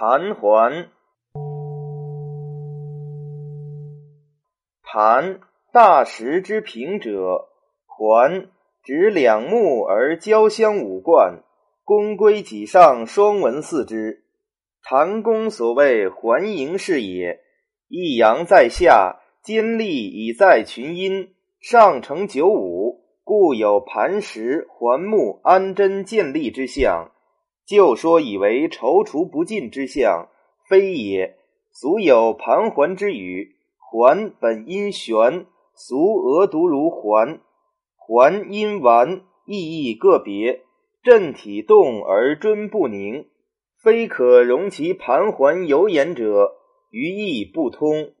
盘桓，盘大石之平者，桓指两木而交相五贯，宫规己上双文四之。唐公所谓环营是也。一阳在下，坚立以在群阴，上承九五，故有盘石、环木、安贞、建立之象。就说以为踌躇不进之象，非也。俗有盘桓之语，桓本因玄，俗俄独如桓。桓因丸，意义个别，振体动而尊不宁，非可容其盘桓有眼者，于意不通。